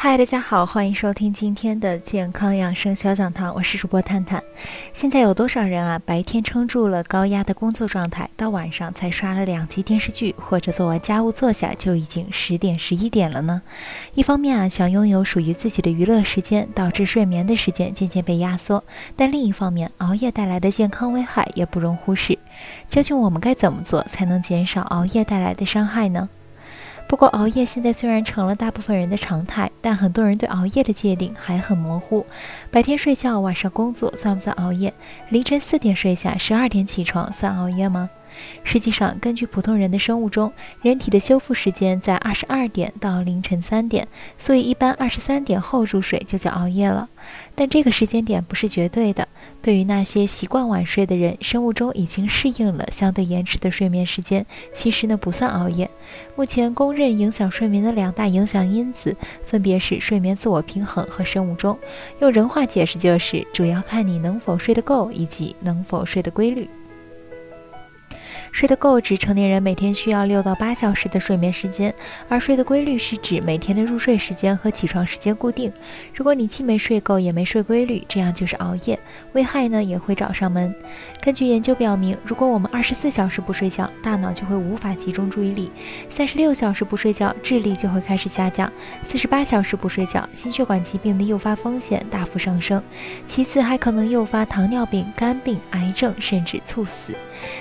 嗨，大家好，欢迎收听今天的健康养生小讲堂，我是主播探探。现在有多少人啊，白天撑住了高压的工作状态，到晚上才刷了两集电视剧，或者做完家务坐下就已经十点、十一点了呢？一方面啊，想拥有属于自己的娱乐时间，导致睡眠的时间渐渐被压缩；但另一方面，熬夜带来的健康危害也不容忽视。究竟我们该怎么做才能减少熬夜带来的伤害呢？不过，熬夜现在虽然成了大部分人的常态，但很多人对熬夜的界定还很模糊。白天睡觉，晚上工作，算不算熬夜？凌晨四点睡下，十二点起床，算熬夜吗？实际上，根据普通人的生物钟，人体的修复时间在二十二点到凌晨三点，所以一般二十三点后入睡就叫熬夜了。但这个时间点不是绝对的，对于那些习惯晚睡的人，生物钟已经适应了相对延迟的睡眠时间，其实呢不算熬夜。目前公认影响睡眠的两大影响因子，分别是睡眠自我平衡和生物钟。用人话解释就是，主要看你能否睡得够，以及能否睡得规律。睡得够指成年人每天需要六到八小时的睡眠时间，而睡的规律是指每天的入睡时间和起床时间固定。如果你既没睡够也没睡规律，这样就是熬夜，危害呢也会找上门。根据研究表明，如果我们二十四小时不睡觉，大脑就会无法集中注意力；三十六小时不睡觉，智力就会开始下降；四十八小时不睡觉，心血管疾病的诱发风险大幅上升，其次还可能诱发糖尿病、肝病、癌症，甚至猝死。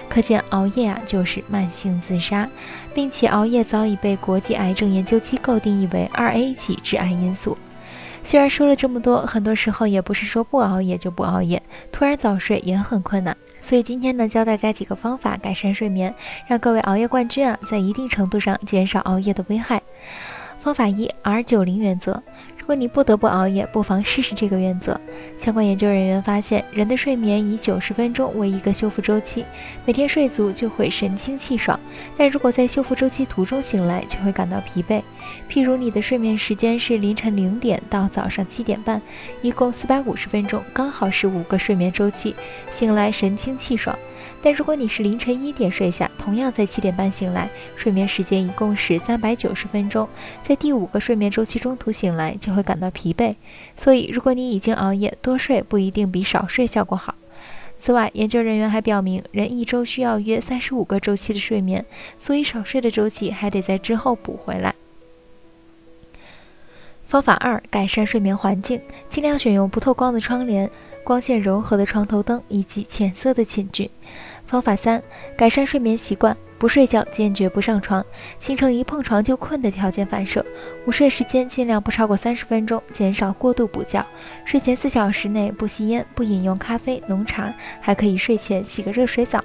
可见熬夜。夜啊，就是慢性自杀，并且熬夜早已被国际癌症研究机构定义为二 A 级致癌因素。虽然说了这么多，很多时候也不是说不熬夜就不熬夜，突然早睡也很困难。所以今天呢，教大家几个方法改善睡眠，让各位熬夜冠军啊，在一定程度上减少熬夜的危害。方法一：R 九零原则。如果你不得不熬夜，不妨试试这个原则。相关研究人员发现，人的睡眠以九十分钟为一个修复周期，每天睡足就会神清气爽。但如果在修复周期途中醒来，就会感到疲惫。譬如你的睡眠时间是凌晨零点到早上七点半，一共四百五十分钟，刚好是五个睡眠周期，醒来神清气爽。但如果你是凌晨一点睡下，同样在七点半醒来，睡眠时间一共是三百九十分钟，在第五个睡眠周期中途醒来就会感到疲惫。所以，如果你已经熬夜，多睡不一定比少睡效果好。此外，研究人员还表明，人一周需要约三十五个周期的睡眠，所以少睡的周期还得在之后补回来。方法二：改善睡眠环境，尽量选用不透光的窗帘。光线柔和的床头灯以及浅色的寝具。方法三：改善睡眠习惯，不睡觉坚决不上床，形成一碰床就困的条件反射。午睡时间尽量不超过三十分钟，减少过度补觉。睡前四小时内不吸烟，不饮用咖啡、浓茶，还可以睡前洗个热水澡。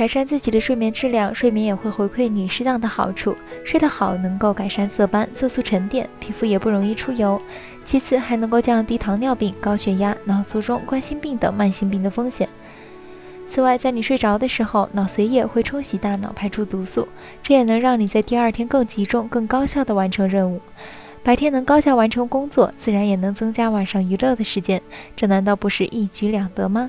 改善自己的睡眠质量，睡眠也会回馈你适当的好处。睡得好能够改善色斑、色素沉淀，皮肤也不容易出油。其次，还能够降低糖尿病、高血压、脑卒中、冠心病等慢性病的风险。此外，在你睡着的时候，脑髓液会冲洗大脑，排出毒素，这也能让你在第二天更集中、更高效地完成任务。白天能高效完成工作，自然也能增加晚上娱乐的时间，这难道不是一举两得吗？